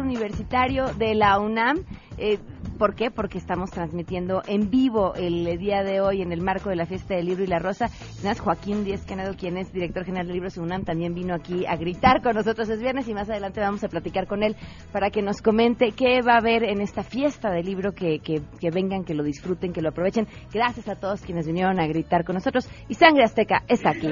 Universitario de la UNAM. Eh, ¿Por qué? Porque estamos transmitiendo en vivo el día de hoy en el marco de la Fiesta del Libro y la Rosa. Joaquín Díez Canado, quien es director general de Libros UNAM, también vino aquí a gritar con nosotros. Es viernes y más adelante vamos a platicar con él para que nos comente qué va a haber en esta fiesta del libro, que, que, que vengan, que lo disfruten, que lo aprovechen. Gracias a todos quienes vinieron a gritar con nosotros. Y Sangre Azteca está aquí.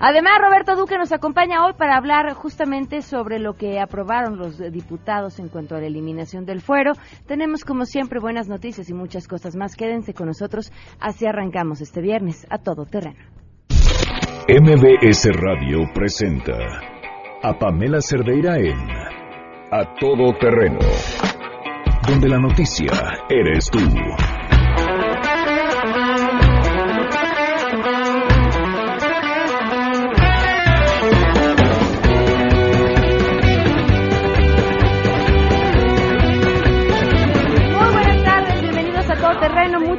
Además, Roberto Duque nos acompaña hoy para hablar justamente sobre lo que aprobaron los diputados en cuanto a la eliminación del fuero. Tenemos, como siempre, buenas noticias y muchas cosas más. Quédense con nosotros. Así arrancamos este viernes a todo terreno. MBS Radio presenta a Pamela Cerdeira en A Todo Terreno, donde la noticia eres tú.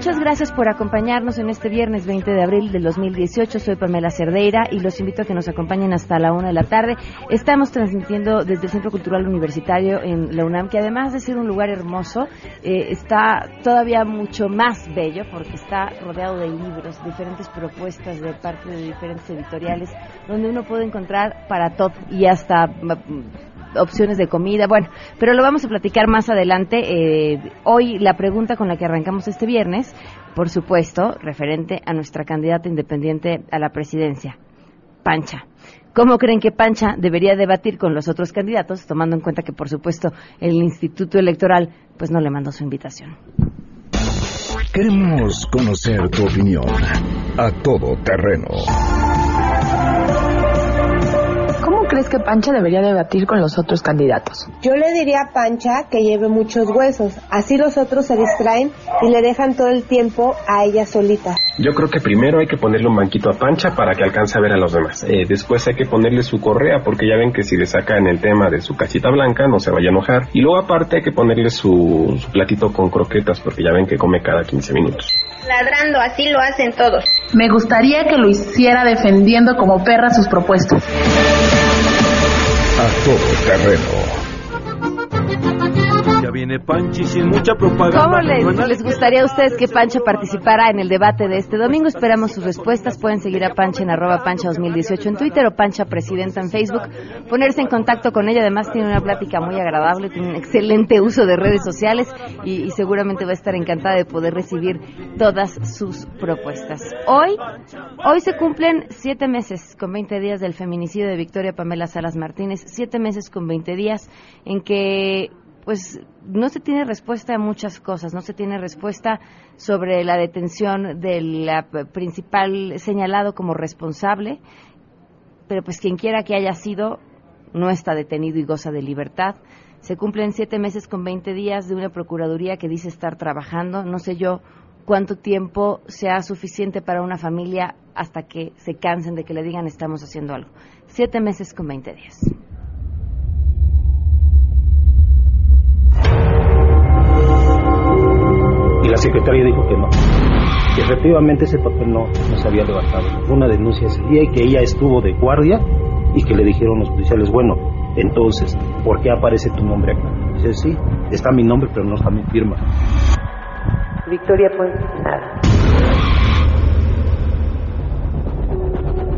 Muchas gracias por acompañarnos en este viernes 20 de abril del 2018. Soy Pamela Cerdeira y los invito a que nos acompañen hasta la una de la tarde. Estamos transmitiendo desde el Centro Cultural Universitario en la UNAM, que además de ser un lugar hermoso, eh, está todavía mucho más bello porque está rodeado de libros, diferentes propuestas de parte de diferentes editoriales, donde uno puede encontrar para todo y hasta opciones de comida, bueno, pero lo vamos a platicar más adelante. Eh, hoy la pregunta con la que arrancamos este viernes, por supuesto, referente a nuestra candidata independiente a la presidencia, Pancha. ¿Cómo creen que Pancha debería debatir con los otros candidatos, tomando en cuenta que, por supuesto, el Instituto Electoral pues no le mandó su invitación? Queremos conocer tu opinión a todo terreno crees que Pancha debería debatir con los otros candidatos? Yo le diría a Pancha que lleve muchos huesos, así los otros se distraen y le dejan todo el tiempo a ella solita. Yo creo que primero hay que ponerle un banquito a Pancha para que alcance a ver a los demás. Eh, después hay que ponerle su correa porque ya ven que si le sacan el tema de su cachita blanca no se vaya a enojar. Y luego aparte hay que ponerle su, su platito con croquetas porque ya ven que come cada 15 minutos ladrando, así lo hacen todos. Me gustaría que lo hiciera defendiendo como perra sus propuestas. Todo terreno viene Panchi sin mucha propaganda. ¿Cómo les, gustaría a ustedes que Pancha participara en el debate de este domingo? Esperamos sus respuestas. Pueden seguir a Pancha en arroba Pancha 2018 en Twitter o Pancha Presidenta en Facebook. Ponerse en contacto con ella. Además tiene una plática muy agradable, tiene un excelente uso de redes sociales y, y seguramente va a estar encantada de poder recibir todas sus propuestas. Hoy, hoy se cumplen siete meses con 20 días del feminicidio de Victoria Pamela Salas Martínez. Siete meses con 20 días en que pues no se tiene respuesta a muchas cosas, no se tiene respuesta sobre la detención del principal señalado como responsable, pero pues quien quiera que haya sido no está detenido y goza de libertad. Se cumplen siete meses con veinte días de una procuraduría que dice estar trabajando. No sé yo cuánto tiempo sea suficiente para una familia hasta que se cansen de que le digan estamos haciendo algo. Siete meses con veinte días. La secretaria dijo que no. Que efectivamente ese papel no, no se había levantado. Fue una denuncia ese día y que ella estuvo de guardia y que le dijeron los policiales, bueno, entonces, ¿por qué aparece tu nombre acá? Dice, sí, está mi nombre, pero no está mi firma. Victoria Puente, nada.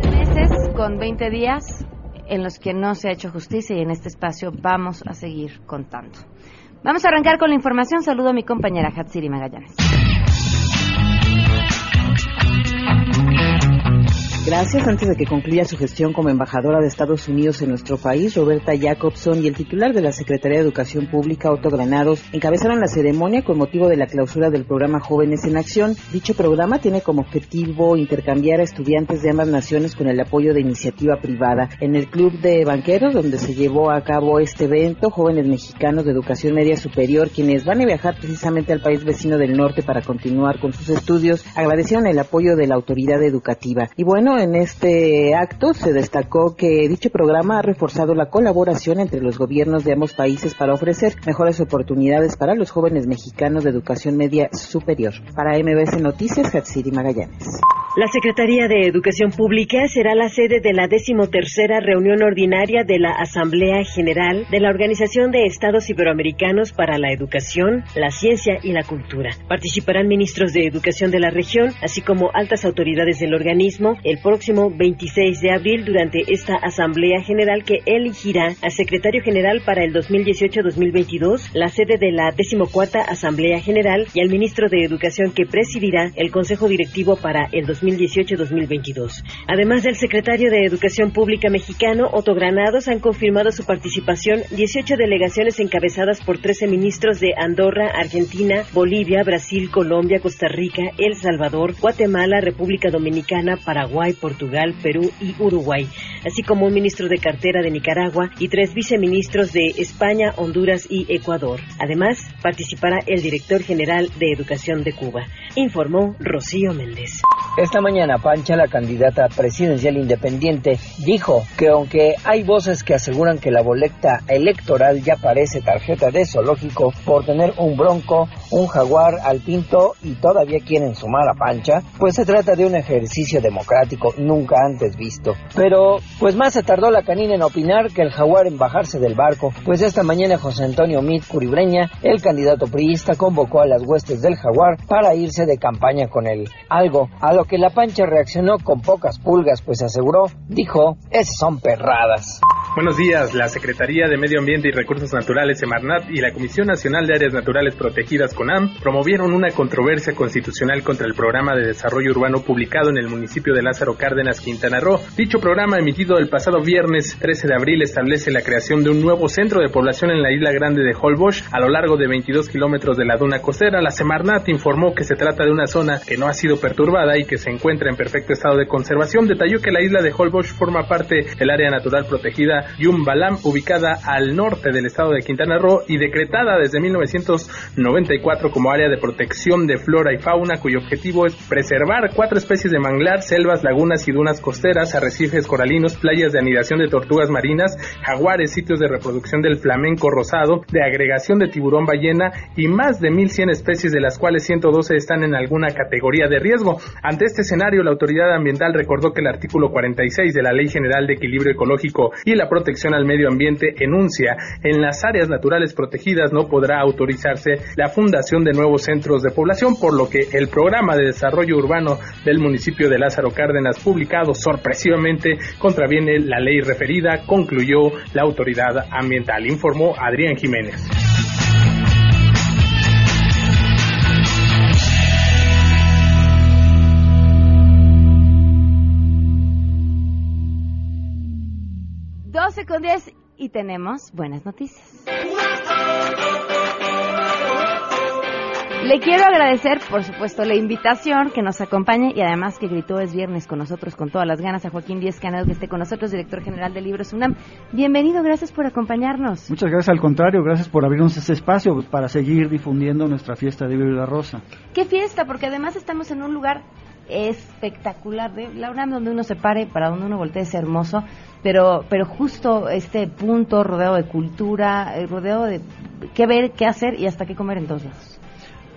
Meses con 20 días en los que no se ha hecho justicia y en este espacio vamos a seguir contando. Vamos a arrancar con la información. Saludo a mi compañera Hatsiri Magallanes. Gracias. Antes de que concluya su gestión como embajadora de Estados Unidos en nuestro país, Roberta Jacobson y el titular de la Secretaría de Educación Pública, Otto Granados, encabezaron la ceremonia con motivo de la clausura del programa Jóvenes en Acción. Dicho programa tiene como objetivo intercambiar a estudiantes de ambas naciones con el apoyo de iniciativa privada. En el Club de Banqueros, donde se llevó a cabo este evento, jóvenes mexicanos de educación media superior, quienes van a viajar precisamente al país vecino del norte para continuar con sus estudios, agradecieron el apoyo de la autoridad educativa. Y bueno, En este acto se destacó que dicho programa ha reforzado la colaboración entre los gobiernos de ambos países para ofrecer mejores oportunidades para los jóvenes mexicanos de educación media superior. Para MBS Noticias, Hatsiri Magallanes. La Secretaría de Educación Pública será la sede de la decimotercera reunión ordinaria de la Asamblea General de la Organización de Estados Iberoamericanos para la Educación, la Ciencia y la Cultura. Participarán ministros de Educación de la región, así como altas autoridades del organismo, el próximo 26 de abril durante esta Asamblea General que elegirá al Secretario General para el 2018-2022, la sede de la decimocuarta Asamblea General y al ministro de Educación que presidirá el Consejo Directivo para el 2018 2018-2022. Además del secretario de Educación Pública mexicano, Otto Granados, han confirmado su participación 18 delegaciones encabezadas por 13 ministros de Andorra, Argentina, Bolivia, Brasil, Colombia, Costa Rica, El Salvador, Guatemala, República Dominicana, Paraguay, Portugal, Perú y Uruguay, así como un ministro de cartera de Nicaragua y tres viceministros de España, Honduras y Ecuador. Además, participará el director general de Educación de Cuba, informó Rocío Méndez. Esta mañana Pancha, la candidata presidencial independiente, dijo que aunque hay voces que aseguran que la boleta electoral ya parece tarjeta de zoológico por tener un bronco, un jaguar al pinto y todavía quieren sumar a Pancha, pues se trata de un ejercicio democrático nunca antes visto. Pero pues más se tardó la canina en opinar que el jaguar en bajarse del barco, pues esta mañana José Antonio Mit Curibreña, el candidato priista, convocó a las huestes del jaguar para irse de campaña con él. Algo a lo que la pancha reaccionó con pocas pulgas, pues aseguró, dijo, esas son perradas. Buenos días. La Secretaría de Medio Ambiente y Recursos Naturales, Semarnat, y la Comisión Nacional de Áreas Naturales Protegidas, CONAM, promovieron una controversia constitucional contra el programa de desarrollo urbano publicado en el municipio de Lázaro Cárdenas, Quintana Roo. Dicho programa, emitido el pasado viernes 13 de abril, establece la creación de un nuevo centro de población en la isla grande de Holbox, a lo largo de 22 kilómetros de la duna costera. La Semarnat informó que se trata de una zona que no ha sido perturbada y que se encuentra en perfecto estado de conservación. Detalló que la isla de Holbox forma parte del área natural protegida Yumbalam, ubicada al norte del estado de Quintana Roo y decretada desde 1994 como área de protección de flora y fauna, cuyo objetivo es preservar cuatro especies de manglar, selvas, lagunas y dunas costeras, arrecifes coralinos, playas de anidación de tortugas marinas, jaguares, sitios de reproducción del flamenco rosado, de agregación de tiburón ballena y más de 1.100 especies, de las cuales 112 están en alguna categoría de riesgo. Ante este escenario, la autoridad ambiental recordó que el artículo 46 de la Ley General de Equilibrio Ecológico y la protección al medio ambiente enuncia en las áreas naturales protegidas no podrá autorizarse la fundación de nuevos centros de población, por lo que el programa de desarrollo urbano del municipio de Lázaro Cárdenas, publicado sorpresivamente, contraviene la ley referida, concluyó la autoridad ambiental, informó Adrián Jiménez. 12 con 10 y tenemos buenas noticias. Le quiero agradecer, por supuesto, la invitación que nos acompañe y además que gritó es viernes con nosotros con todas las ganas a Joaquín Díez Canado que esté con nosotros, director general de Libros UNAM. Bienvenido, gracias por acompañarnos. Muchas gracias, al contrario, gracias por abrirnos este espacio para seguir difundiendo nuestra fiesta de Libro y la Rosa. ¿Qué fiesta? Porque además estamos en un lugar espectacular de la UNAM donde uno se pare, para donde uno voltee es hermoso, pero pero justo este punto rodeado de cultura, eh, rodeado de qué ver, qué hacer y hasta qué comer en todos lados.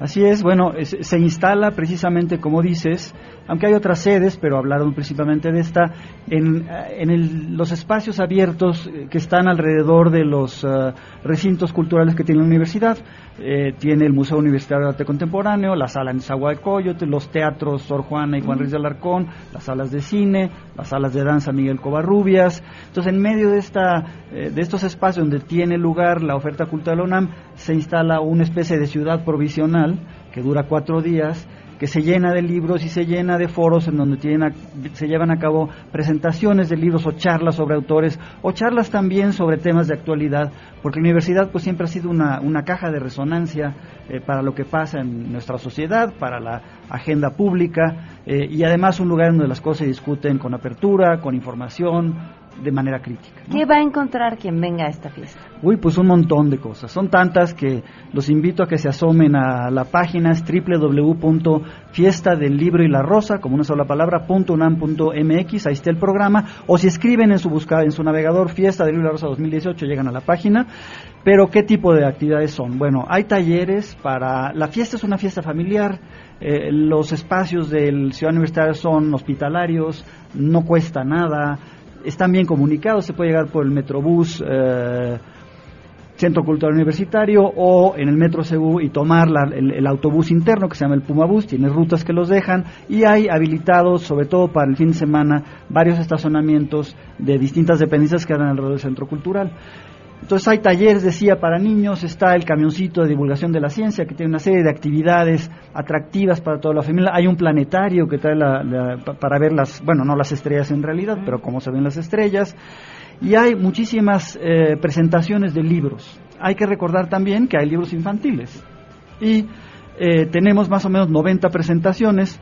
Así es, bueno, se instala precisamente como dices, aunque hay otras sedes, pero hablaron principalmente de esta, en, en los espacios abiertos que están alrededor de los uh, recintos culturales que tiene la universidad. Eh, tiene el Museo Universitario de Arte Contemporáneo, la sala en Zahualcoyote, los teatros Sor Juana y Juan Ruiz de Alarcón, las salas de cine, las salas de danza Miguel Covarrubias. Entonces, en medio de, esta, eh, de estos espacios donde tiene lugar la oferta cultural de la UNAM, se instala una especie de ciudad provisional que dura cuatro días que se llena de libros y se llena de foros en donde se llevan a cabo presentaciones de libros o charlas sobre autores o charlas también sobre temas de actualidad, porque la universidad pues siempre ha sido una, una caja de resonancia eh, para lo que pasa en nuestra sociedad, para la agenda pública eh, y además un lugar donde las cosas se discuten con apertura, con información, de manera crítica. ¿Qué va a encontrar quien venga a esta fiesta? Uy, pues un montón de cosas. Son tantas que los invito a que se asomen a la página es www.fiesta del libro y la rosa, como una sola palabra, .unam.mx, ahí está el programa, o si escriben en su buscada, en su navegador Fiesta del libro y la rosa 2018, llegan a la página. Pero ¿qué tipo de actividades son? Bueno, hay talleres para... La fiesta es una fiesta familiar, eh, los espacios del Ciudad Universitaria son hospitalarios, no cuesta nada, están bien comunicados, se puede llegar por el Metrobús, eh, Centro Cultural Universitario o en el Metro Cebú y tomar el, el, autobús interno que se llama el Puma Bus, tiene rutas que los dejan y hay habilitados, sobre todo para el fin de semana, varios estacionamientos de distintas dependencias que dan alrededor del Centro Cultural. Entonces hay talleres, decía, para niños, está el camioncito de divulgación de la ciencia, que tiene una serie de actividades atractivas para toda la familia. Hay un planetario que trae para ver las, bueno, no las estrellas en realidad, pero cómo se ven las estrellas. Y hay muchísimas eh, presentaciones de libros. Hay que recordar también que hay libros infantiles. Y eh, tenemos más o menos 90 presentaciones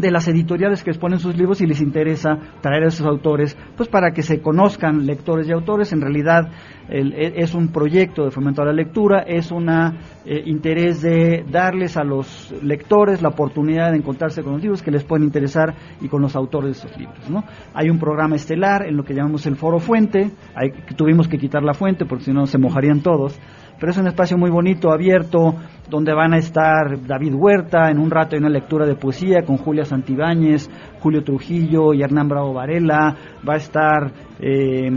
de las editoriales que exponen sus libros y les interesa traer a esos autores, pues para que se conozcan lectores y autores. En realidad e, es un proyecto de fomento a la lectura, es un eh, interés de darles a los lectores la oportunidad de encontrarse con los libros que les pueden interesar y con los autores de esos libros. ¿no? Hay un programa estelar en lo que llamamos el Foro Fuente, tuvimos que quitar la fuente porque si no se mojarían todos pero es un espacio muy bonito, abierto, donde van a estar David Huerta, en un rato hay una lectura de poesía con Julia Santibáñez, Julio Trujillo y Hernán Bravo Varela, va a estar eh,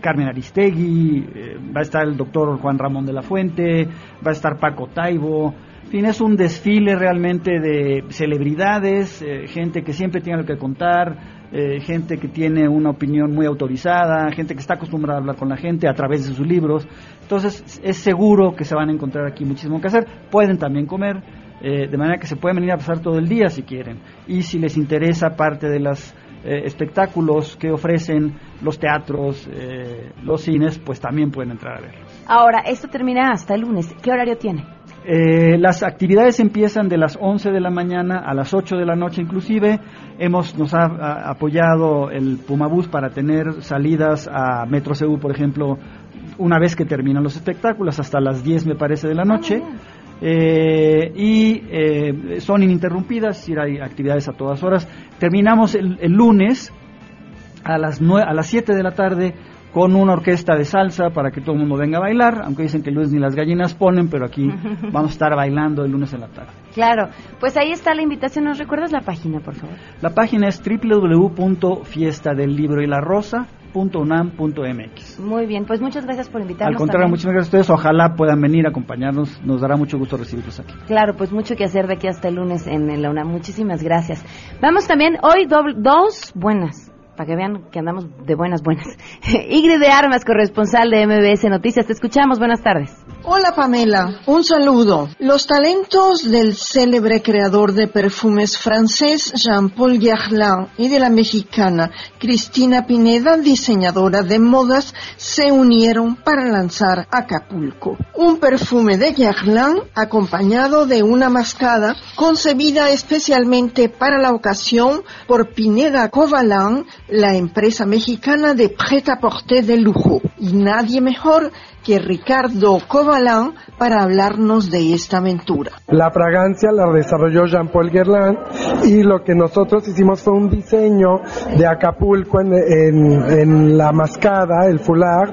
Carmen Aristegui, eh, va a estar el doctor Juan Ramón de la Fuente, va a estar Paco Taibo, en fin, es un desfile realmente de celebridades, eh, gente que siempre tiene algo que contar, eh, gente que tiene una opinión muy autorizada, gente que está acostumbrada a hablar con la gente a través de sus libros. Entonces es seguro que se van a encontrar aquí muchísimo que hacer. Pueden también comer, eh, de manera que se pueden venir a pasar todo el día si quieren. Y si les interesa parte de los espectáculos que ofrecen los teatros, los cines, pues también pueden entrar a ver. Ahora, esto termina hasta el lunes. ¿Qué horario tiene? Eh, las actividades empiezan de las 11 de la mañana a las 8 de la noche inclusive. Hemos, nos ha, apoyado el Pumabús para tener salidas a Metro Ceú, por ejemplo, una vez que terminan los espectáculos, hasta las 10 me parece de la noche. Eh, y eh, son ininterrumpidas, y hay actividades a todas horas. Terminamos el, el lunes a las, a las 7 de la tarde con una orquesta de salsa para que todo el mundo venga a bailar, aunque dicen que el lunes ni las gallinas ponen, pero aquí vamos a estar bailando el lunes en la tarde. Claro, pues ahí está la invitación. ¿Nos recuerdas la página, por favor? La página es www.fiestadelibroylarosa.unam.mx. Muy bien, pues muchas gracias por invitarnos. Al contrario, muchas gracias a ustedes. Ojalá puedan venir a acompañarnos. Nos dará mucho gusto recibirlos aquí. Claro, pues mucho que hacer de aquí hasta el lunes en la UNAM. Muchísimas gracias. Vamos también hoy dos buenas para que vean que andamos de buenas, buenas. Igre de Armas, corresponsal de MBS Noticias, te escuchamos, buenas tardes. Hola Pamela, un saludo. Los talentos del célebre creador de perfumes francés Jean-Paul Guerlain y de la mexicana Cristina Pineda, diseñadora de modas, se unieron para lanzar Acapulco. Un perfume de Guerlain acompañado de una mascada concebida especialmente para la ocasión por Pineda Covalin, la empresa mexicana de pret-à-porter de lujo. Y nadie mejor que Ricardo Covalán para hablarnos de esta aventura. La fragancia la desarrolló Jean-Paul Guerlain y lo que nosotros hicimos fue un diseño de Acapulco en, la mascada, el foulard,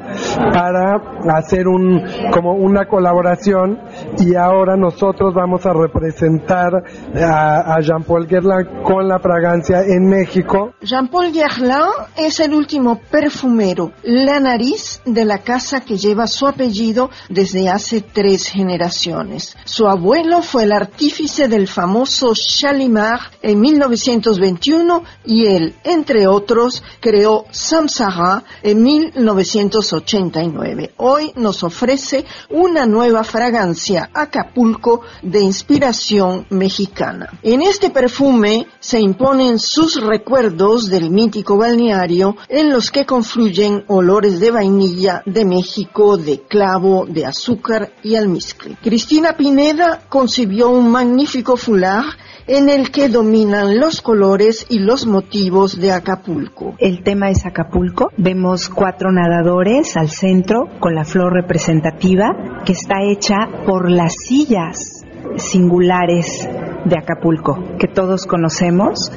para hacer un, como una colaboración y ahora nosotros vamos a representar a, a Jean-Paul Guerlain con la fragancia en México. Jean-Paul Guerlain es el último perfumero, la nariz de la casa que lleva su apellido desde hace tres generaciones. Su abuelo fue el artífice del famoso Chalimar en 1921 y él, entre otros, creó Samsara en 1989. Hoy nos ofrece una nueva fragancia Acapulco de inspiración mexicana. En este perfume se imponen sus recuerdos del mítico balneario en los que confluyen olores de vainilla de México, de clavo, de azúcar y almizcle. Cristina Pineda concibió un magnífico foulard en el que dominan los colores y los motivos de Acapulco. El tema es Acapulco. Vemos cuatro nadadores al centro con la flor representativa que está hecha por las sillas singulares de Acapulco que todos conocemos.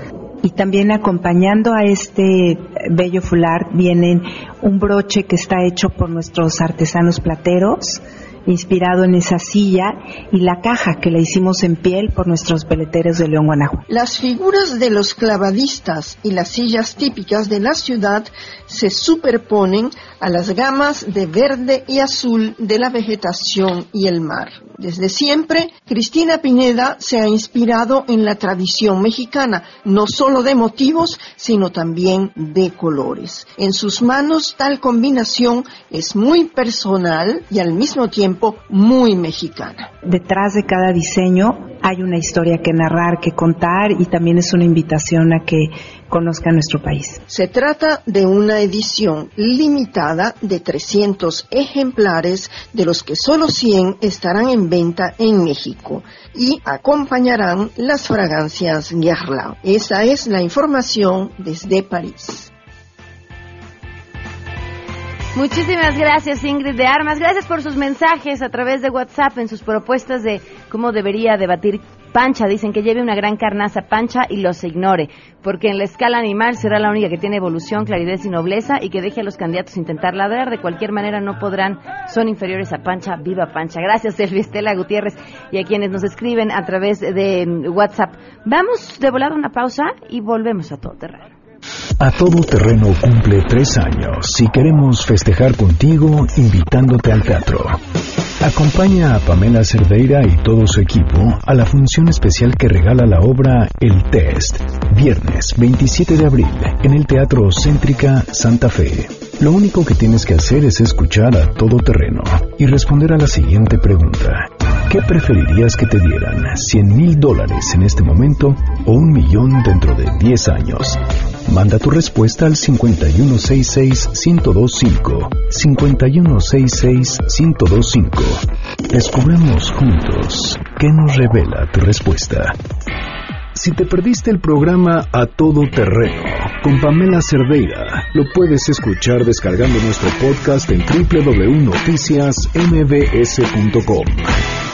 Y también acompañando a este bello fular vienen un broche que está hecho por nuestros artesanos plateros, inspirado en esa silla y la caja que la hicimos en piel por nuestros peleteros de León, Guanajuato. Las figuras de los clavadistas y las sillas típicas de la ciudad se superponen a las gamas de verde y azul de la vegetación y el mar. Desde siempre, Cristina Pineda se ha inspirado en la tradición mexicana, no solo de motivos, sino también de colores. En sus manos tal combinación es muy personal y al mismo tiempo muy mexicana. Detrás de cada diseño hay una historia que narrar, que contar y también es una invitación a que conozca nuestro país. Se trata de una edición limitada de 300 ejemplares, de los que solo 100 estarán en venta en México y acompañarán las fragancias Guerlain. Esa es la información desde París. Muchísimas gracias Ingrid de Armas, gracias por sus mensajes a través de WhatsApp en sus propuestas de cómo debería debatir Pancha. Dicen que lleve una gran carnaza Pancha y los ignore, porque en la escala animal será la única que tiene evolución, claridad y nobleza y que deje a los candidatos intentar ladrar. De cualquier manera no podrán, son inferiores a Pancha. Viva Pancha. Gracias Elvi Estela Gutiérrez y a quienes nos escriben a través de mm, WhatsApp. Vamos de volada una pausa y volvemos a todo terreno. A Todo Terreno cumple tres años y queremos festejar contigo invitándote al teatro. Acompaña a Pamela Cerdeira y todo su equipo a la función especial que regala la obra El Test, viernes 27 de abril, en el Teatro Céntrica Santa Fe. Lo único que tienes que hacer es escuchar a todo terreno y responder a la siguiente pregunta. ¿Qué preferirías que te dieran? ¿100 mil dólares en este momento o un millón dentro de 10 años? Manda tu respuesta al 5166-1025. 5166-1025. Descubramos juntos qué nos revela tu respuesta. Si te perdiste el programa A Todo Terreno con Pamela Cerdeira, lo puedes escuchar descargando nuestro podcast en www.noticiasmbs.com.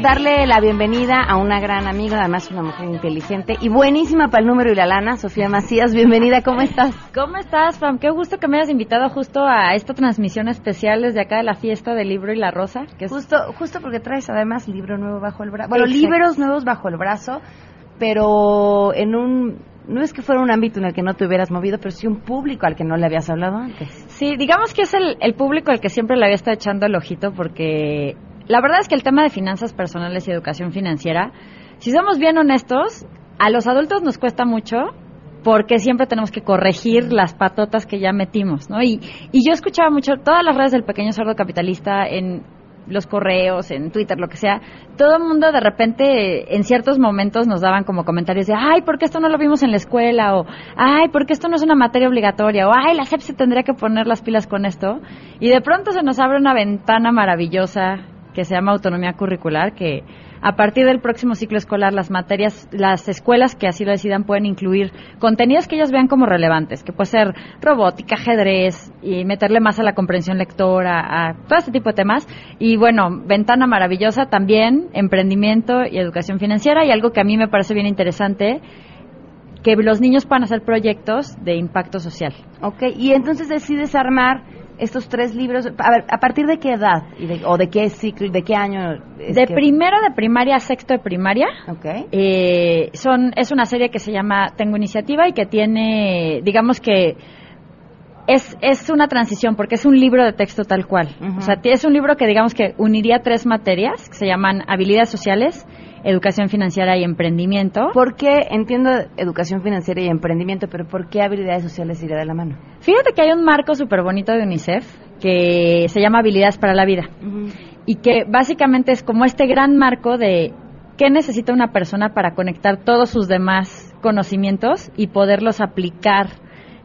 Darle la bienvenida a una gran amiga, además una mujer inteligente y buenísima para el número y la lana, Sofía Macías. Bienvenida, ¿cómo estás? ¿Cómo estás, Pam? Qué gusto que me hayas invitado justo a esta transmisión especial desde acá de la fiesta del libro y la rosa. Que es... Justo, justo porque traes además libro nuevo bajo el brazo. Bueno, libros nuevos bajo el brazo, pero en un no es que fuera un ámbito en el que no te hubieras movido, pero sí un público al que no le habías hablado antes. Sí, digamos que es el, el público al que siempre le había estado echando el ojito porque la verdad es que el tema de finanzas personales y educación financiera, si somos bien honestos, a los adultos nos cuesta mucho porque siempre tenemos que corregir las patotas que ya metimos, ¿no? Y, y yo escuchaba mucho todas las redes del pequeño sordo capitalista en los correos, en Twitter, lo que sea, todo el mundo de repente en ciertos momentos nos daban como comentarios de, ay, ¿por qué esto no lo vimos en la escuela? O, ay, ¿por qué esto no es una materia obligatoria? O, ay, la SEP se tendría que poner las pilas con esto. Y de pronto se nos abre una ventana maravillosa que se llama autonomía curricular, que a partir del próximo ciclo escolar las materias, las escuelas que así lo decidan pueden incluir contenidos que ellos vean como relevantes, que puede ser robótica, ajedrez y meterle más a la comprensión lectora, a todo este tipo de temas. Y bueno, ventana maravillosa también, emprendimiento y educación financiera y algo que a mí me parece bien interesante que los niños puedan hacer proyectos de impacto social. Ok, y entonces decides armar estos tres libros, a ver, ¿a partir de qué edad o de qué ciclo, de qué año? de primero de primaria a sexto de primaria. Okay. Eh, son, es una serie que se llama Tengo Iniciativa y que tiene, digamos que es, es una transición porque es un libro de texto tal cual. O sea, es un libro que digamos que uniría tres materias que se llaman habilidades sociales, educación financiera y emprendimiento. ¿Por qué entiendo educación financiera y emprendimiento, pero por qué habilidades sociales iría de la mano? Fíjate que hay un marco súper bonito de UNICEF que se llama Habilidades para la Vida y que básicamente es como este gran marco de qué necesita una persona para conectar todos sus demás conocimientos y poderlos aplicar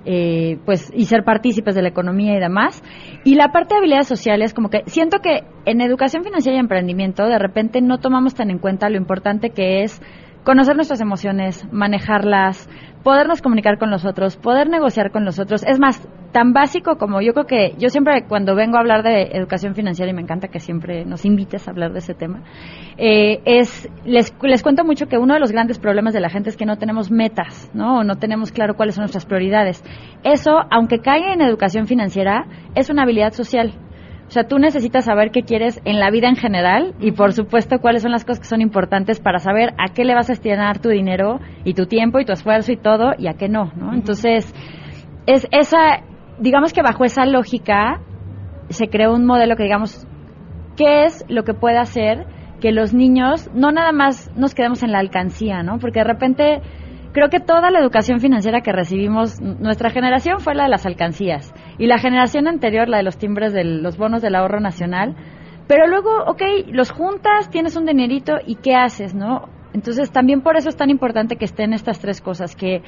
eh, pues y ser partícipes de la economía y demás. Y la parte de habilidades sociales, como que siento que en educación financiera y emprendimiento de repente no tomamos tan en cuenta lo importante que es conocer nuestras emociones, manejarlas, podernos comunicar con los otros, poder negociar con los otros. Es más, tan básico como yo creo que yo siempre cuando vengo a hablar de educación financiera, y me encanta que siempre nos invites a hablar de ese tema, eh, es, les, les cuento mucho que uno de los grandes problemas de la gente es que no tenemos metas, ¿no? O no tenemos claro cuáles son nuestras prioridades. Eso, aunque caiga en educación financiera, es una habilidad social. O sea, tú necesitas saber qué quieres en la vida en general y por supuesto cuáles son las cosas que son importantes para saber a qué le vas a destinar tu dinero y tu tiempo y tu esfuerzo y todo y a qué no, ¿no? Entonces, es esa, digamos que bajo esa lógica se creó un modelo que digamos, ¿qué es lo que puede hacer que los niños no nada más nos quedemos en la alcancía, ¿no? Porque de repente creo que toda la educación financiera que recibimos, nuestra generación fue la de las alcancías y la generación anterior la de los timbres de los bonos del ahorro nacional. Pero luego, ok, los juntas, tienes un dinerito y ¿qué haces, no? Entonces también por eso es tan importante que estén estas tres cosas, que,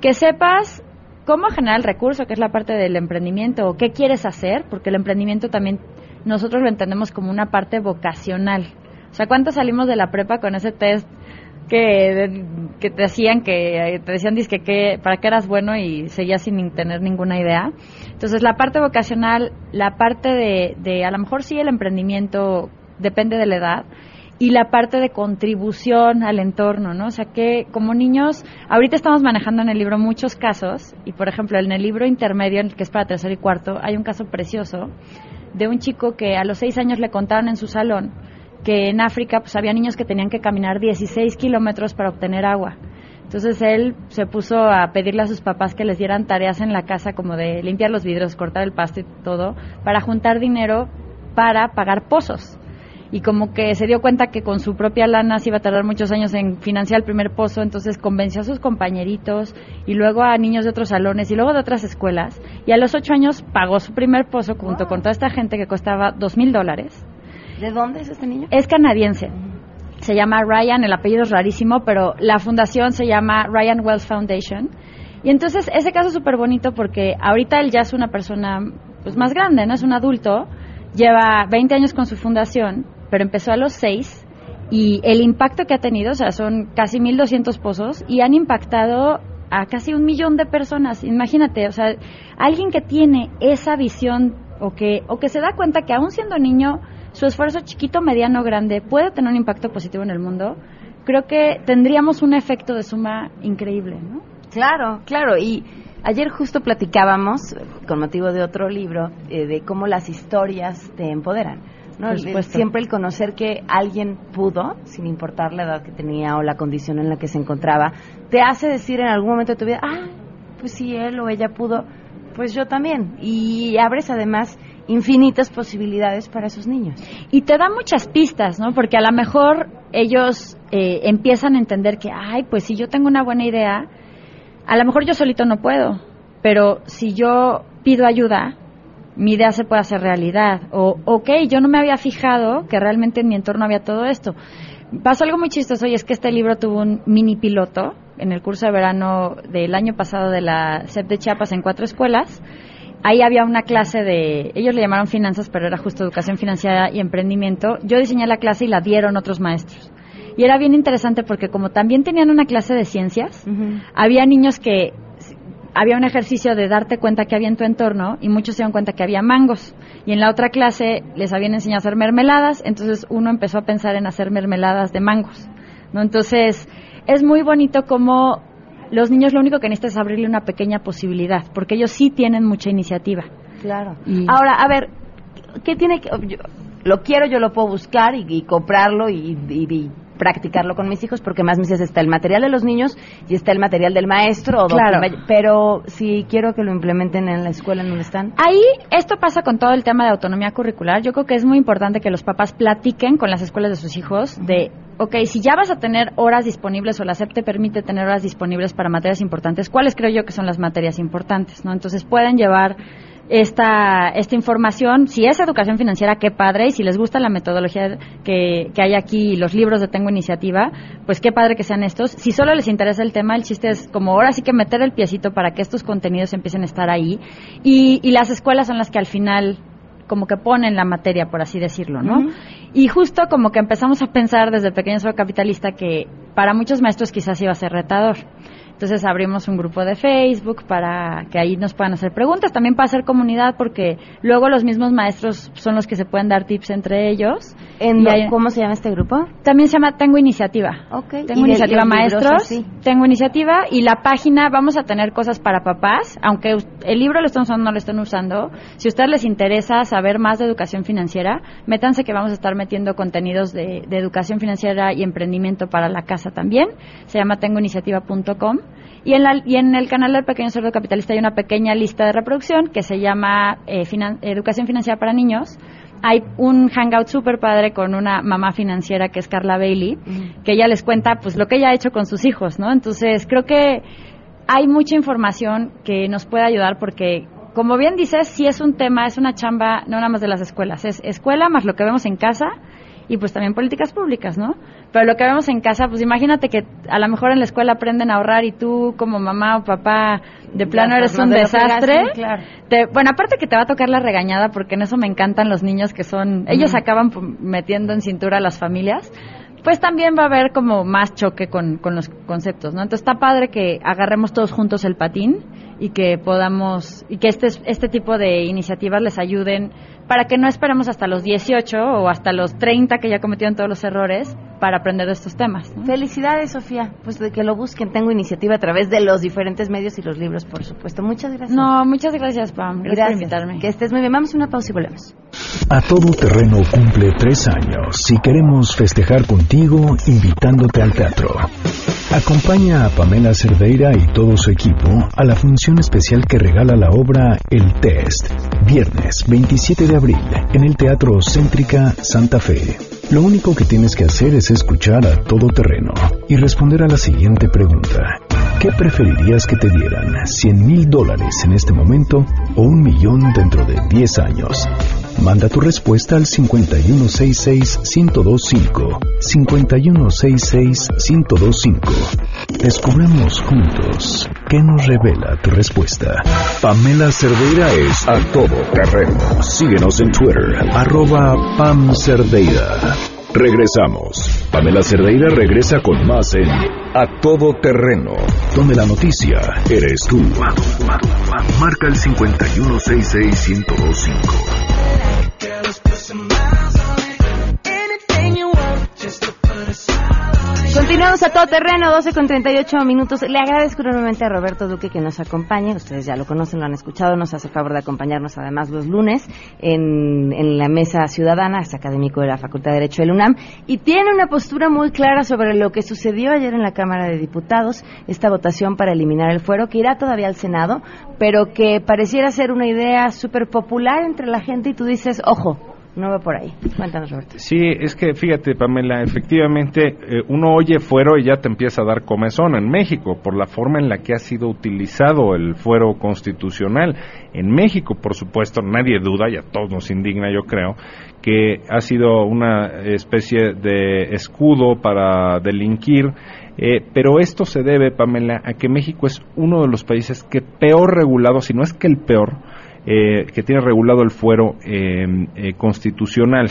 que sepas cómo generar el recurso, que es la parte del emprendimiento, o qué quieres hacer, porque el emprendimiento también nosotros lo entendemos como una parte vocacional. O sea, ¿cuántos salimos de la prepa con ese test que, que te hacían que te decían disque que para qué eras bueno y seguías sin tener ninguna idea. Entonces la parte vocacional, la parte de, de a lo mejor sí el emprendimiento depende de la edad y la parte de contribución al entorno, ¿no? O sea que como niños, ahorita estamos manejando en el libro muchos casos y por ejemplo en el libro intermedio, que es para tercero y cuarto, hay un caso precioso de un chico que a los seis años le contaron en su salón que en África pues había niños que tenían que caminar 16 kilómetros para obtener agua. Entonces él se puso a pedirle a sus papás que les dieran tareas en la casa como de limpiar los vidrios, cortar el pasto y todo, para juntar dinero para pagar pozos. Y como que se dio cuenta que con su propia lana se iba a tardar muchos años en financiar el primer pozo, entonces convenció a sus compañeritos y luego a niños de otros salones y luego de otras escuelas. Y a los ocho años pagó su primer pozo junto con toda esta gente que costaba dos mil dólares ¿De dónde es este niño? Es canadiense. Se llama Ryan, el apellido es rarísimo, pero la fundación se llama Ryan Wells Foundation. Y entonces ese caso es súper bonito porque ahorita él ya es una persona pues más grande, ¿no? Es un adulto, lleva 20 años con su fundación, pero empezó a los 6 y el impacto que ha tenido, o sea, son casi 1.200 pozos y han impactado a casi un millón de personas. Imagínate, o sea, alguien que tiene esa visión o que, o que se da cuenta que aún siendo niño su esfuerzo chiquito, mediano, grande puede tener un impacto positivo en el mundo, creo que tendríamos un efecto de suma increíble, ¿no? Claro, claro. Y ayer justo platicábamos, con motivo de otro libro, eh, de cómo las historias te empoderan. ¿no? Siempre el conocer que alguien pudo, sin importar la edad que tenía o la condición en la que se encontraba, te hace decir en algún momento de tu vida, ah, pues si él o ella pudo, pues yo también. Y abres además infinitas posibilidades para esos niños. Y te da muchas pistas, ¿no? Porque a lo mejor ellos eh, empiezan a entender que, ay, pues si yo tengo una buena idea, a lo mejor yo solito no puedo, pero si yo pido ayuda, mi idea se puede hacer realidad. O, ok, yo no me había fijado que realmente en mi entorno había todo esto. Pasó algo muy chistoso y es que este libro tuvo un mini piloto en el curso de verano del año pasado de la SEP de Chiapas en cuatro escuelas ahí había una clase de, ellos le llamaron finanzas, pero era justo educación financiera y emprendimiento. Yo diseñé la clase y la dieron otros maestros. Y era bien interesante porque como también tenían una clase de ciencias, había niños que había un ejercicio de darte cuenta que había en tu entorno y muchos se dieron cuenta que había mangos. Y en la otra clase les habían enseñado a hacer mermeladas, entonces uno empezó a pensar en hacer mermeladas de mangos. ¿no? Entonces es muy bonito como los niños lo único que necesitan es abrirle una pequeña posibilidad, porque ellos sí tienen mucha iniciativa. Claro. Ahora, a ver, ¿qué tiene que...? lo quiero, yo lo puedo buscar y, comprarlo y, practicarlo con mis hijos porque más me dices está el material de los niños y está el material del maestro. O Claro. Pero si quiero que lo implementen en la escuela en donde están. Ahí esto pasa con todo el tema de autonomía curricular. Yo creo que es muy importante que los papás platiquen con las escuelas de sus hijos de, ok, si ya vas a tener horas disponibles o la SEP te permite tener horas disponibles para materias importantes, ¿cuáles creo yo que son las materias importantes? ¿no? Entonces pueden llevar esta, esta información, si es educación financiera, qué padre, y si les gusta la metodología que, que hay aquí y los libros de Tengo Iniciativa, pues qué padre que sean estos. Si solo les interesa el tema, el chiste es como ahora sí que meter el piecito para que estos contenidos empiecen a estar ahí. Y, y las escuelas son las que al final como que ponen la materia, por así decirlo, ¿no? Y justo como que empezamos a pensar desde Pequeño Solo Capitalista que para muchos maestros quizás iba a ser retador. Entonces abrimos un grupo de Facebook para que ahí nos puedan hacer preguntas, también para hacer comunidad, porque luego los mismos maestros son los que se pueden dar tips entre ellos. En hay- ¿Cómo se llama este grupo? También se llama Tengo Iniciativa. Ok. Tengo ¿Y de- iniciativa libros maestros, tengo iniciativa y la página vamos a tener cosas para papás, aunque el libro lo estén usando no lo estén usando. Si a ustedes les interesa saber más de educación financiera, métanse que vamos a estar metiendo contenidos de, de educación financiera y emprendimiento para la casa también. Se llama tengoiniciativa.com. Y en, la- y en el canal del Pequeño Cerdo Capitalista hay una pequeña lista de reproducción que se llama eh, Finan- Educación Financiera para Niños. Hay un hangout súper padre con una mamá financiera que es Carla Bailey, que ella les cuenta pues lo que ella ha hecho con sus hijos, ¿no? Entonces creo que hay mucha información que nos puede ayudar porque como bien dices, sí es un tema, es una chamba no nada más de las escuelas, es escuela más lo que vemos en casa y pues también políticas públicas, ¿no? Pero lo que vemos en casa, pues imagínate que a lo mejor en la escuela aprenden a ahorrar y tú como mamá o papá de plano eres un de desastre. claro. Te- bueno, aparte que te va a tocar la regañada porque en eso me encantan los niños que son, ellos acaban metiendo en cintura a las familias, pues también va a haber como más choque con, con los conceptos, ¿no? Entonces está padre que agarremos todos juntos el patín y que podamos, y que este, este tipo de iniciativas les ayuden para que no esperemos hasta los 18 o hasta los 30 que ya cometieron todos los errores para aprender de estos temas. ¿no? Felicidades, Sofía. Pues de que lo busquen. Tengo iniciativa a través de los diferentes medios y los libros, por supuesto. Muchas gracias. No, muchas gracias, Pam. Gracias, por invitarme. Que estés muy bien. Vamos a una pausa y volvemos. A todo terreno cumple tres años y queremos festejar contigo invitándote al teatro. Acompaña a Pamela Cerdeira y todo su equipo a la función especial que regala la obra El Test, viernes 27 de abril, en el Teatro Céntrica Santa Fe. Lo único que tienes que hacer es escuchar a todo terreno y responder a la siguiente pregunta. ¿Qué preferirías que te dieran? ¿100 mil dólares en este momento o un millón dentro de 10 años? Manda tu respuesta al 5166-1025. 5166-1025. Descubramos juntos qué nos revela tu respuesta. Pamela Cerdeira es a todo terreno. Síguenos en Twitter, arroba Pam Cerdeira. Regresamos. Pamela Cerdeira regresa con más en A Todo Terreno, donde la noticia eres tú. Marca el 5166-1025. Continuamos a todo terreno, 12 con 38 minutos. Le agradezco enormemente a Roberto Duque que nos acompañe. Ustedes ya lo conocen, lo han escuchado. Nos hace favor de acompañarnos además los lunes en, en la mesa ciudadana. Es académico de la Facultad de Derecho del UNAM y tiene una postura muy clara sobre lo que sucedió ayer en la Cámara de Diputados. Esta votación para eliminar el fuero que irá todavía al Senado, pero que pareciera ser una idea súper popular entre la gente y tú dices, ojo, no va por ahí. Cuéntanos, Roberto. Sí, es que fíjate, Pamela, efectivamente eh, uno oye fuero y ya te empieza a dar comezón en México por la forma en la que ha sido utilizado el fuero constitucional. En México, por supuesto, nadie duda, y a todos nos indigna, yo creo, que ha sido una especie de escudo para delinquir. Eh, pero esto se debe, Pamela, a que México es uno de los países que peor regulado, si no es que el peor, eh, que tiene regulado el fuero eh, eh, constitucional.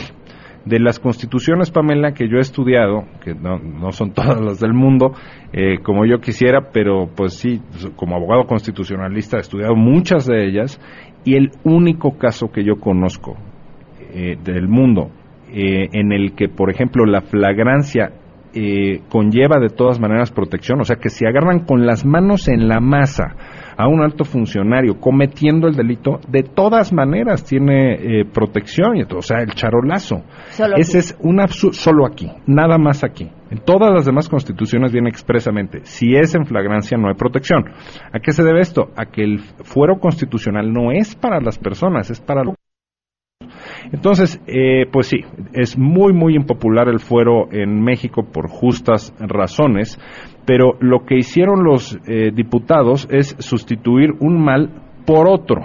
De las constituciones, Pamela, que yo he estudiado, que no, no son todas las del mundo, eh, como yo quisiera, pero pues sí, como abogado constitucionalista he estudiado muchas de ellas, y el único caso que yo conozco del mundo en el que, por ejemplo, la flagrancia eh, conlleva de todas maneras protección, o sea que si agarran con las manos en la masa a un alto funcionario cometiendo el delito, de todas maneras tiene eh, protección, y, o sea, el charolazo. Ese es un absurdo, solo aquí, nada más aquí. En todas las demás constituciones viene expresamente, si es en flagrancia no hay protección. ¿A qué se debe esto? A que el fuero constitucional no es para las personas, es para los entonces, eh, pues sí, es muy, muy impopular el fuero en México por justas razones, pero lo que hicieron los eh, diputados es sustituir un mal por otro,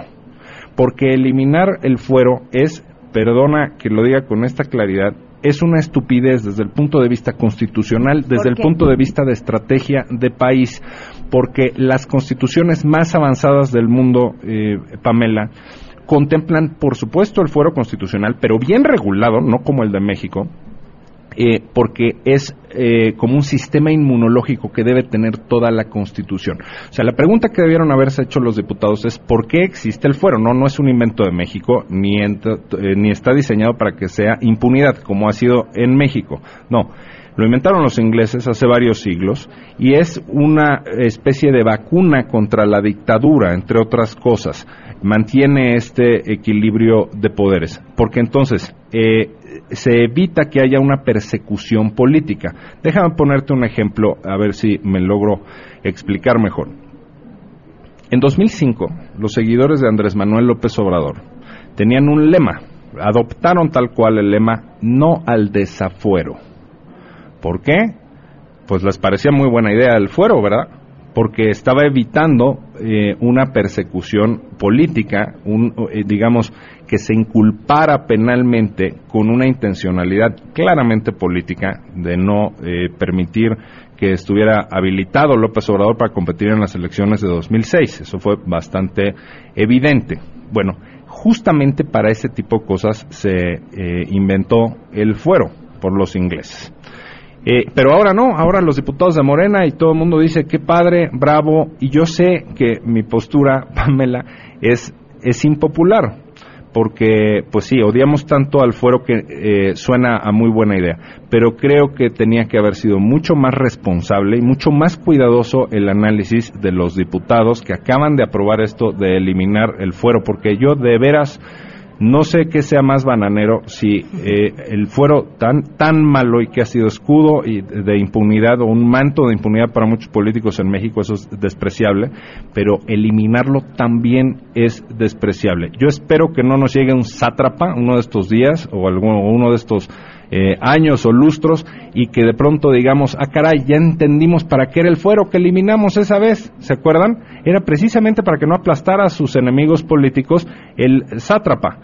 porque eliminar el fuero es, perdona que lo diga con esta claridad, es una estupidez desde el punto de vista constitucional, desde el punto de vista de estrategia de país, porque las constituciones más avanzadas del mundo, eh, Pamela, contemplan, por supuesto, el fuero constitucional, pero bien regulado, no como el de México, eh, porque es eh, como un sistema inmunológico que debe tener toda la Constitución. O sea, la pregunta que debieron haberse hecho los diputados es ¿por qué existe el fuero? No, no es un invento de México, ni, eh, ni está diseñado para que sea impunidad, como ha sido en México. No, lo inventaron los ingleses hace varios siglos y es una especie de vacuna contra la dictadura, entre otras cosas mantiene este equilibrio de poderes, porque entonces eh, se evita que haya una persecución política. Déjame ponerte un ejemplo, a ver si me logro explicar mejor. En 2005, los seguidores de Andrés Manuel López Obrador tenían un lema, adoptaron tal cual el lema no al desafuero. ¿Por qué? Pues les parecía muy buena idea el fuero, ¿verdad? Porque estaba evitando eh, una persecución política, un, eh, digamos, que se inculpara penalmente con una intencionalidad claramente política de no eh, permitir que estuviera habilitado López Obrador para competir en las elecciones de 2006. Eso fue bastante evidente. Bueno, justamente para ese tipo de cosas se inventó el fuero por los ingleses. Eh, pero ahora no, ahora los diputados de Morena y todo el mundo dice, qué padre, bravo, y yo sé que mi postura, Pamela, es, es impopular, porque, pues sí, odiamos tanto al fuero que eh, suena a muy buena idea, pero creo que tenía que haber sido mucho más responsable y mucho más cuidadoso el análisis de los diputados que acaban de aprobar esto de eliminar el fuero, porque yo de veras no sé qué sea más bananero si eh, el fuero tan tan malo y que ha sido escudo y de impunidad o un manto de impunidad para muchos políticos en México, eso es despreciable, pero eliminarlo también es despreciable. Yo espero que no nos llegue un sátrapa uno de estos días o alguno, uno de estos eh, años o lustros y que de pronto digamos, ah caray, ya entendimos para qué era el fuero que eliminamos esa vez, ¿se acuerdan? Era precisamente para que no aplastara a sus enemigos políticos el sátrapa.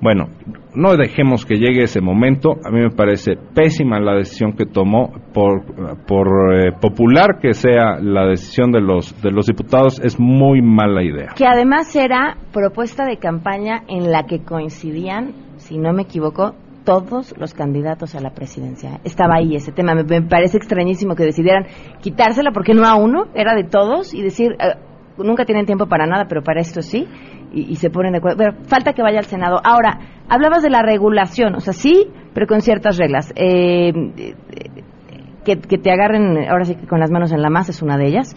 Bueno, no dejemos que llegue ese momento. A mí me parece pésima la decisión que tomó, por, por eh, popular que sea la decisión de los, de los diputados, es muy mala idea. Que además era propuesta de campaña en la que coincidían, si no me equivoco, todos los candidatos a la presidencia. Estaba ahí ese tema. Me, parece extrañísimo que decidieran quitársela porque no a uno, era de todos y decir, eh, nunca tienen tiempo para nada, pero para esto sí, y, se ponen de acuerdo. Pero falta que vaya al Senado. Ahora, hablabas de la regulación, o sea, sí, pero con ciertas reglas. Eh, que, te agarren, ahora sí que con las manos en la masa es una de ellas.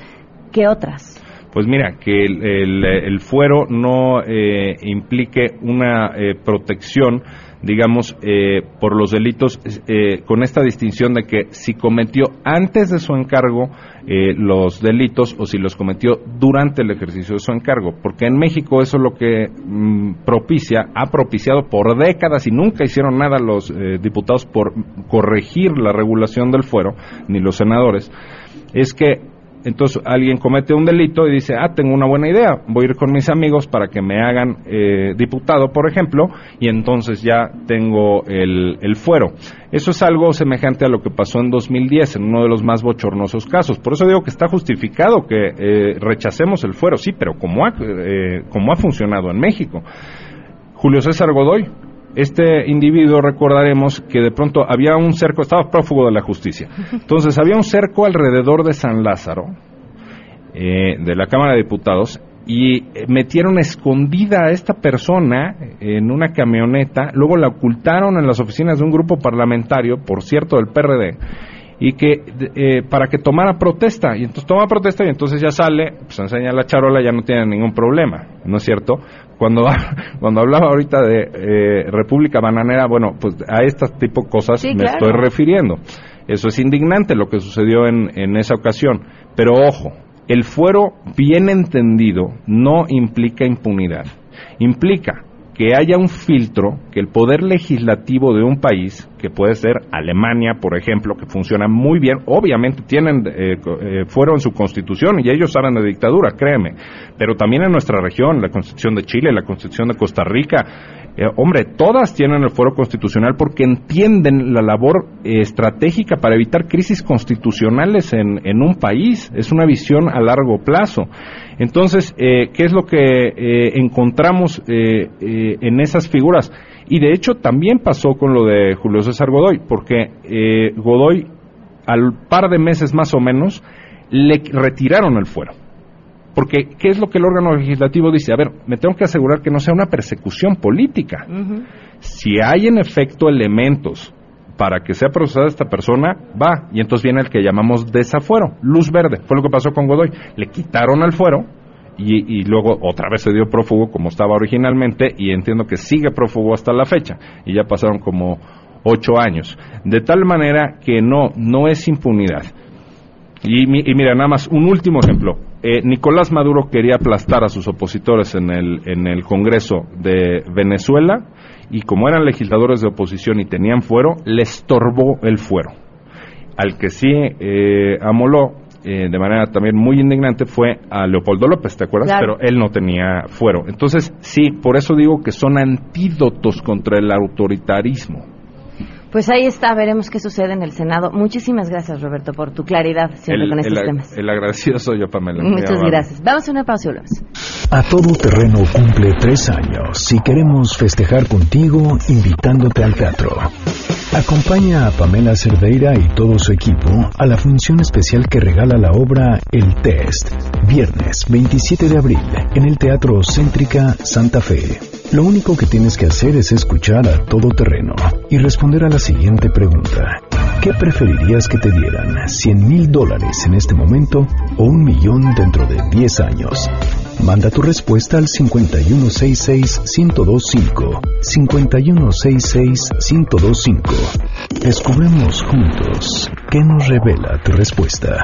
¿Qué otras? Pues mira, que el, fuero no eh, implique una protección digamos, eh, por los delitos, eh, con esta distinción de que si cometió antes de su encargo eh, los delitos o si los cometió durante el ejercicio de su encargo. Porque en México eso es lo que mm, propicia, ha propiciado por décadas y nunca hicieron nada los diputados por corregir la regulación del fuero, ni los senadores, es que entonces alguien comete un delito y dice, ah, tengo una buena idea, voy a ir con mis amigos para que me hagan eh, diputado, por ejemplo, y entonces ya tengo el, el, fuero. Eso es algo semejante a lo que pasó en 2010, en uno de los más bochornosos casos. Por eso digo que está justificado que eh, rechacemos el fuero, sí, pero como ha, eh, como ha funcionado en México. Julio César Godoy, este individuo recordaremos que de pronto había un cerco, estaba prófugo de la justicia. Entonces había un cerco alrededor de San Lázaro, eh, de la Cámara de Diputados, y metieron escondida a esta persona en una camioneta, luego la ocultaron en las oficinas de un grupo parlamentario, por cierto, del PRD, y que eh, para que tomara protesta. Y entonces toma protesta y entonces ya sale pues enseña la charola ya no tiene ningún problema no es cierto cuando cuando hablaba ahorita de eh, República Bananera bueno pues a este tipo de cosas me estoy refiriendo. Eso es indignante lo que sucedió en, en esa ocasión. Pero ojo el fuero bien entendido no implica impunidad. Implica que haya un filtro, que el poder legislativo de un país, que puede ser Alemania, por ejemplo, que funciona muy bien, obviamente tienen eh, eh, fuero en su constitución y ellos saben de dictadura, créeme, pero también en nuestra región, la constitución de Chile, la constitución de Costa Rica, eh, hombre, todas tienen el fuero constitucional porque entienden la labor eh, estratégica para evitar crisis constitucionales en, un país. Es una visión a largo plazo. Entonces, eh, ¿qué es lo que encontramos en esas figuras? Y de hecho también pasó con lo de Julio César Godoy, porque Godoy, al par de meses más o menos, le retiraron el fuero. Porque, ¿qué es lo que el órgano legislativo dice? A ver, me tengo que asegurar que no sea una persecución política. Si hay en efecto elementos para que sea procesada esta persona, va. Y entonces viene el que llamamos desafuero, luz verde. Fue lo que pasó con Godoy. Le quitaron al fuero y, y, luego otra vez se dio prófugo como estaba originalmente y entiendo que sigue prófugo hasta la fecha. Y ya pasaron como ocho años. De tal manera que no, no es impunidad. Y, y mira, nada más, un último ejemplo eh, Nicolás Maduro quería aplastar a sus opositores en el, en el Congreso de Venezuela y como eran legisladores de oposición y tenían fuero, le estorbó el fuero. Al que sí eh, amoló eh, de manera también muy indignante fue a Leopoldo López, ¿te acuerdas? Pero él no tenía fuero. Entonces, sí, por eso digo que son antídotos contra el autoritarismo. Pues ahí está, veremos qué sucede en el Senado. Muchísimas gracias, Roberto, por tu claridad siempre con estos temas. El agradecido soy yo, Pamela. Muchas gracias. Vamos a una pausa A todo terreno cumple tres años y queremos festejar contigo invitándote al teatro. Acompaña a Pamela Cerdeira y todo su equipo a la función especial que regala la obra El Test, viernes 27 de abril, en el Teatro Céntrica Santa Fe. Lo único que tienes que hacer es escuchar a todo terreno y responder a la siguiente pregunta. ¿Qué preferirías que te dieran? ¿100 mil dólares en este momento o un millón dentro de 10 años? Manda tu respuesta al 5166-1025. 5166-1025. Descubremos juntos qué nos revela tu respuesta.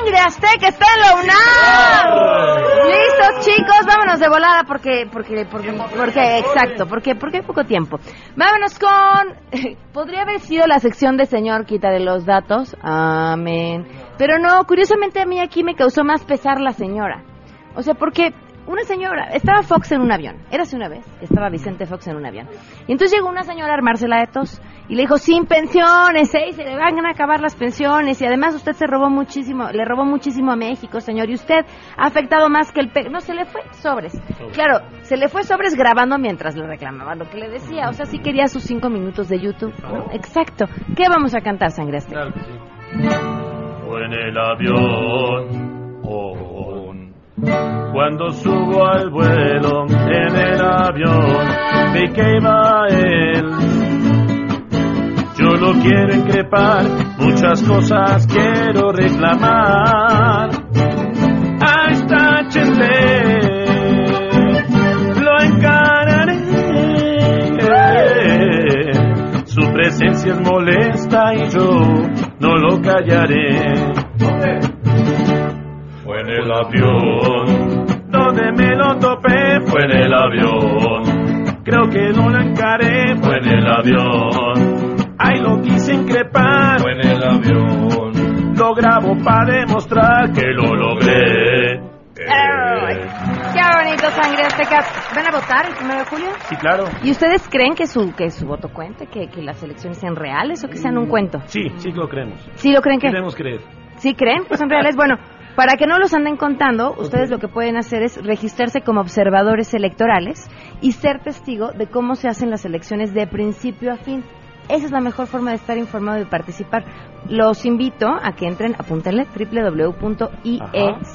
Sangre Azteca está en la UNAM. Listos, chicos, vámonos de volada porque, porque, porque, porque, exacto, porque, porque hay poco tiempo. Vámonos con, podría haber sido la sección de señor quita de los datos, amén. Pero no, curiosamente a mí aquí me causó más pesar la señora. O sea, porque una señora, estaba Fox en un avión, érase una vez, estaba Vicente Fox en un avión. Y entonces llegó una señora a armársela de tos y le dijo, sin pensiones, ¿eh? se le van a acabar las pensiones y además usted se robó muchísimo, le robó muchísimo a México, señor, y usted ha afectado más que el... Pe no, se le fue sobres. Claro, se le fue sobres grabando mientras le reclamaba lo que le decía, o sea, sí quería sus cinco minutos de YouTube, Exacto. ¿Qué vamos a cantar, Sangre Claro que sí. O en el avión, cuando subo al vuelo en el avión, vi que iba él. Yo lo quiero increpar, muchas cosas quiero reclamar. A esta gente lo encararé. Su presencia es molesta y yo no lo callaré fue en el avión. Donde me lo topé fue en el avión. Creo que no lo encaré, fue en el avión. Ahí lo quise increpar, fue en el avión. Lo grabo para demostrar que lo logré. Qué bonito Azteca, ¿van a votar el 1 de julio? Sí, claro. ¿Y ustedes creen que su que su voto cuente, que, que las elecciones sean reales o que sean un cuento? Sí, sí que lo creemos. ¿Sí lo creen que? Queremos creer. ¿Sí creen que son reales? Bueno, para que no los anden contando, ustedes lo que pueden hacer es registrarse como observadores electorales y ser testigo de cómo se hacen las elecciones de principio a fin. Esa es la mejor forma de estar informado y participar. Los invito a que entren, apúntenle,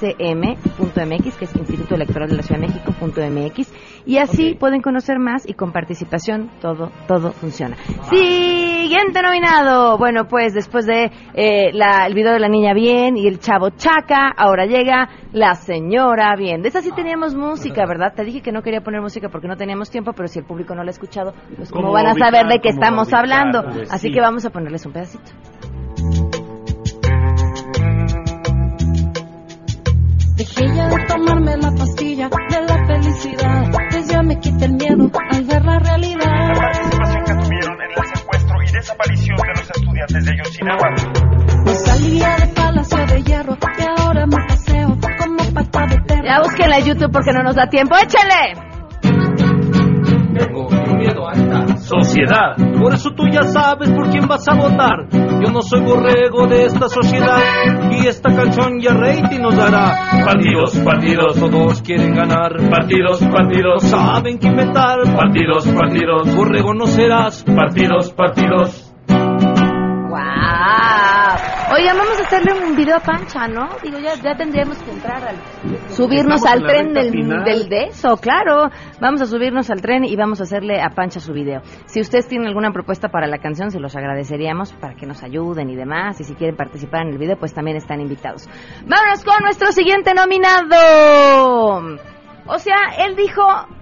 www.iecm.mx, que es Instituto Electoral de la Ciudad de México.mx, y así pueden conocer más y con participación todo, todo funciona. Siguiente nominado. Bueno, pues después de eh, la- el video de la niña bien y el chavo chaca, ahora llega la señora bien. De esa sí teníamos música, ¿verdad? Te dije que no quería poner música porque no teníamos tiempo, pero si el público no la ha escuchado, pues cómo ¿Cómo van a ubicar? saber de qué ¿Cómo estamos ubicar? hablando. Pues Así sí. que vamos a ponerles un pedacito. Dejé ya de tomarme la pastilla de la felicidad. Pues ya me quité el miedo al ver la realidad. La participación que tuvieron en el secuestro y desaparición de los estudiantes de Ayotzinapa. Me salía de palacio de hierro y ahora me paseo como pata de perro. Ya búsquenla en YouTube porque no nos da tiempo. ¡Échale! Sociedad. Por eso tú ya sabes por quién vas a votar. Yo no soy borrego de esta sociedad. Y esta canción ya rating nos dará. Partidos, partidos, todos quieren ganar. Partidos, partidos, saben qué inventar. Partidos, partidos, borrego no serás. Partidos, partidos. ¡Wow! Oigan, vamos a hacerle un video a Pancha, ¿no? Digo, ya, ya tendríamos que entrar al... Subirnos Estamos al tren del, del de eso, claro. Vamos a subirnos al tren y vamos a hacerle a Pancha su video. Si ustedes tienen alguna propuesta para la canción, se los agradeceríamos para que nos ayuden y demás. Y si quieren participar en el video, pues también están invitados. Vámonos con nuestro siguiente nominado. O sea, él dijo,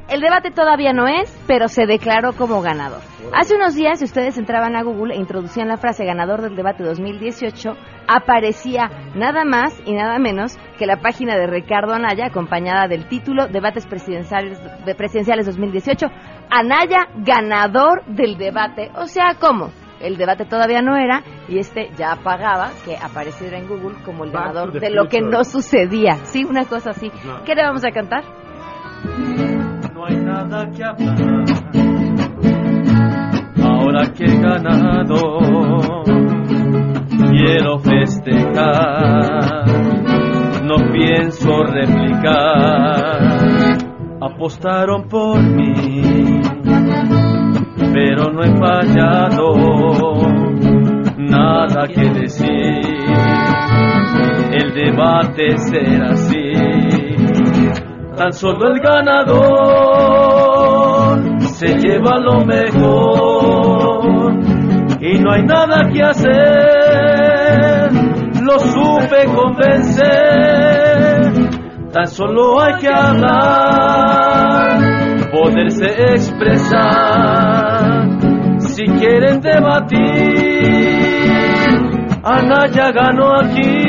el debate todavía no es, pero se declaró como ganador. Hace unos días, si ustedes entraban a Google e introducían la frase ganador del debate 2018, aparecía nada más y nada menos que la página de Ricardo Anaya, acompañada del título Debates Presidenciales, de presidenciales 2018, Anaya ganador del debate. O sea, ¿cómo? El debate todavía no era y este ya pagaba que apareciera en Google como el ganador de lo que no sucedía. Sí, una cosa así. No. ¿Qué le vamos a cantar? No hay nada que hablar. Ahora que he ganado, quiero festejar. No pienso replicar. Apostaron por mí, pero no he fallado. Nada que decir. El debate será así tan solo el ganador se lleva lo mejor. Y no hay nada que hacer, lo supe convencer, tan solo hay que hablar, poderse expresar, si quieren debatir, Anaya ganó aquí.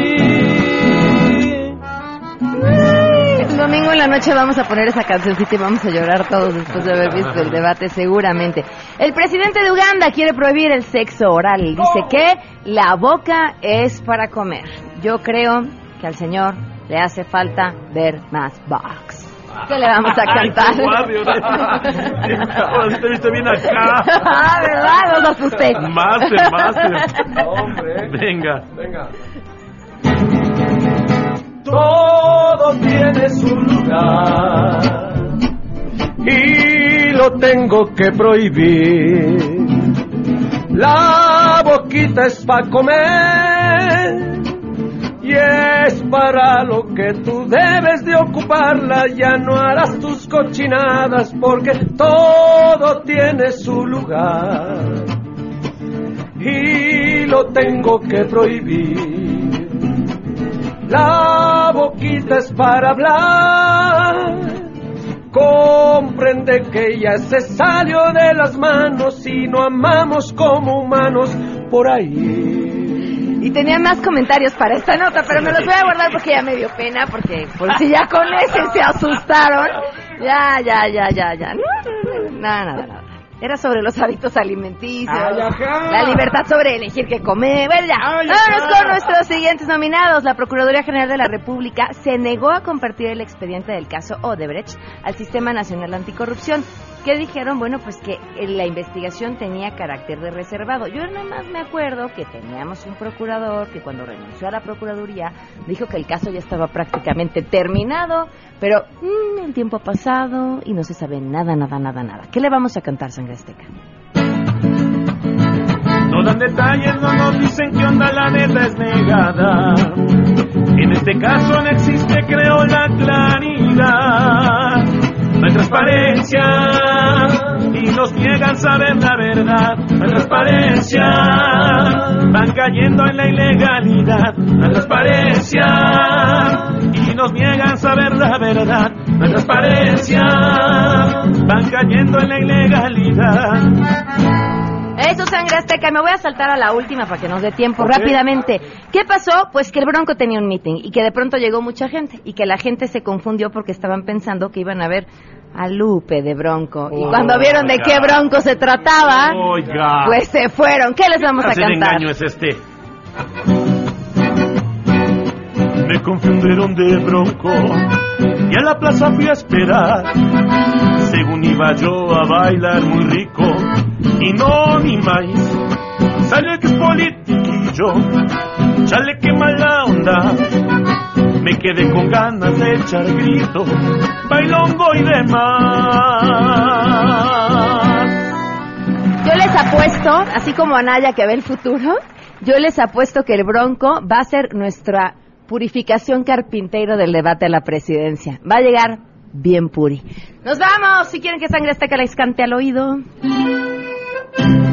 Domingo en la noche vamos a poner esa cancioncita y vamos a llorar todos después de haber visto el debate, seguramente. El presidente de Uganda quiere prohibir el sexo oral. Dice que la boca es para comer. Yo creo que al señor le hace falta ver más box. ¿Qué le vamos a cantar? Ahora sí te viste bien acá. ah, ¿verdad? Los asusté. Máster, máster. Hombre. Venga. Venga. Todo tiene su lugar y lo tengo que prohibir. La boquita es para comer y es para lo que tú debes de ocuparla. Ya no harás tus cochinadas porque todo tiene su lugar y lo tengo que prohibir. La boquita es para hablar. Comprende que ya se salió de las manos y no amamos como humanos por ahí. Y tenía más comentarios para esta nota, pero me los voy a guardar porque ya me dio pena, porque por si ya con ese se asustaron. Ya, ya, ya, ya, ya. Nada, nada, nada. Era sobre los hábitos alimenticios, Ay, la libertad sobre elegir qué comer. Bueno, ya. Ay, Vámonos ajá. con nuestros siguientes nominados. La Procuraduría General de la República se negó a compartir el expediente del caso Odebrecht al Sistema Nacional Anticorrupción. ¿Qué dijeron? Bueno, pues que eh, la investigación tenía carácter de reservado. Yo nada más me acuerdo que teníamos un procurador que cuando renunció a la Procuraduría dijo que el caso ya estaba prácticamente terminado, pero mm, el tiempo ha pasado y no se sabe nada, nada, nada, nada. ¿Qué le vamos a cantar, Sangre Azteca? No dan detalles, no nos dicen qué onda, la neta es negada. En este caso no existe, creo, la claridad. Transparencia y nos niegan saber la verdad. Hay transparencia, van cayendo en la ilegalidad. No transparencia y nos niegan saber la verdad. No transparencia, van cayendo en la ilegalidad. Eso, sangre azteca. Me voy a saltar a la última para que nos dé tiempo rápidamente. ¿Qué pasó? Pues que el Bronco tenía un meeting y que de pronto llegó mucha gente y que la gente se confundió porque estaban pensando que iban a ver a Lupe de Bronco. Y cuando vieron de qué Bronco se trataba, Oiga. pues se fueron. ¿Qué les vamos a clase de cantar? engaño es este? Me confundieron de bronco y a la plaza fui a esperar. Según iba yo a bailar muy rico y no ni más. Sale que politiquillo, chale que mala onda. Me quedé con ganas de echar grito, bailongo y demás. Yo les apuesto, así como Anaya que ve el futuro, yo les apuesto que el Bronco va a ser nuestra purificación carpintero del debate a la presidencia. Va a llegar bien puri. Nos vamos. Si quieren que Sangre Azteca les cante al oído.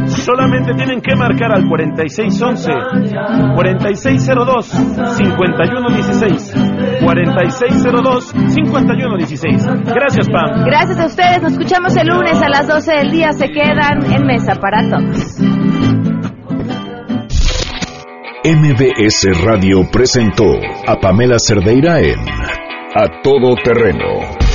Solamente tienen que marcar al 4611 4602 5116 4602 5116. Gracias, Pam. Gracias a ustedes. Nos escuchamos el lunes a las 12 del día. Se quedan en mesa para todos. MBS Radio presentó a Pamela Cerdeira en A Todo Terreno.